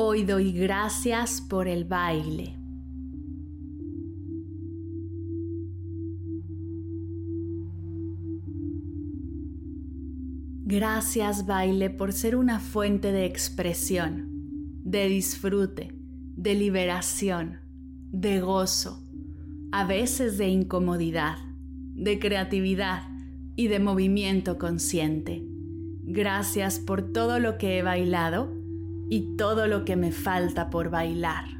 Hoy doy gracias por el baile. Gracias baile por ser una fuente de expresión, de disfrute, de liberación, de gozo, a veces de incomodidad, de creatividad y de movimiento consciente. Gracias por todo lo que he bailado y todo lo que me falta por bailar.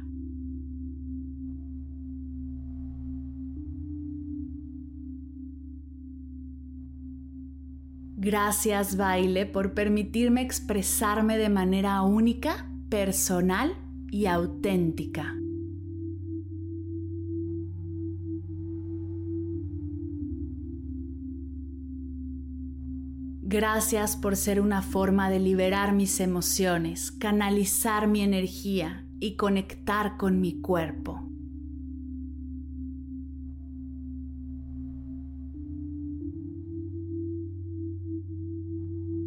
Gracias baile por permitirme expresarme de manera única, personal y auténtica. Gracias por ser una forma de liberar mis emociones, canalizar mi energía y conectar con mi cuerpo.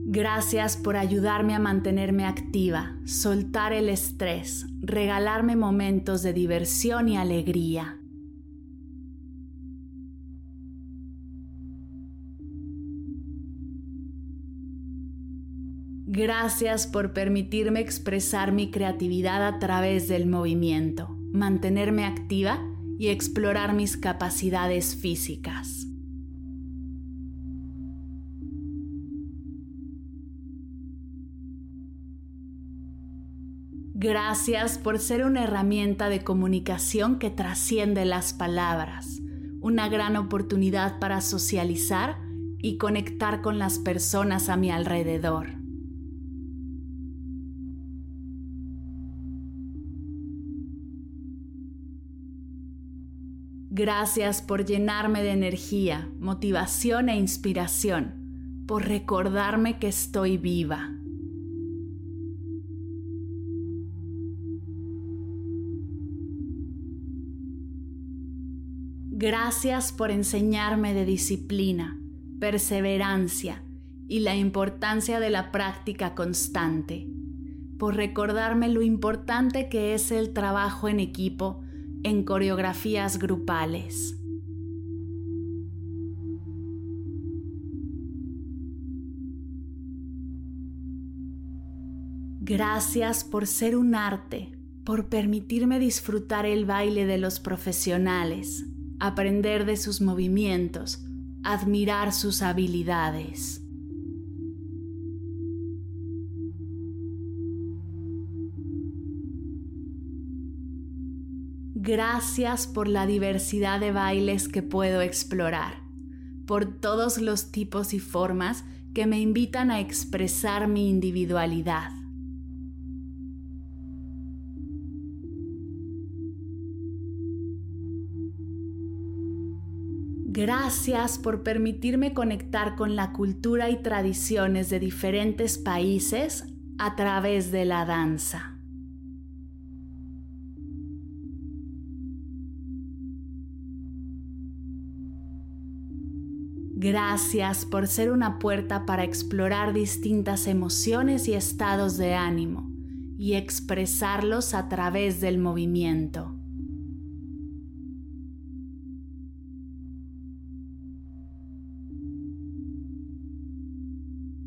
Gracias por ayudarme a mantenerme activa, soltar el estrés, regalarme momentos de diversión y alegría. Gracias por permitirme expresar mi creatividad a través del movimiento, mantenerme activa y explorar mis capacidades físicas. Gracias por ser una herramienta de comunicación que trasciende las palabras, una gran oportunidad para socializar y conectar con las personas a mi alrededor. Gracias por llenarme de energía, motivación e inspiración, por recordarme que estoy viva. Gracias por enseñarme de disciplina, perseverancia y la importancia de la práctica constante, por recordarme lo importante que es el trabajo en equipo en coreografías grupales. Gracias por ser un arte, por permitirme disfrutar el baile de los profesionales, aprender de sus movimientos, admirar sus habilidades. Gracias por la diversidad de bailes que puedo explorar, por todos los tipos y formas que me invitan a expresar mi individualidad. Gracias por permitirme conectar con la cultura y tradiciones de diferentes países a través de la danza. Gracias por ser una puerta para explorar distintas emociones y estados de ánimo y expresarlos a través del movimiento.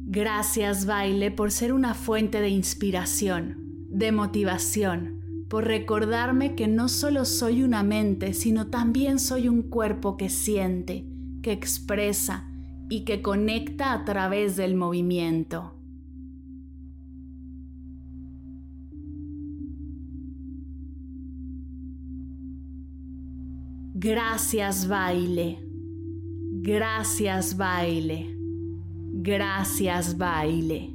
Gracias baile por ser una fuente de inspiración, de motivación, por recordarme que no solo soy una mente, sino también soy un cuerpo que siente que expresa y que conecta a través del movimiento. Gracias baile, gracias baile, Gracias, baile.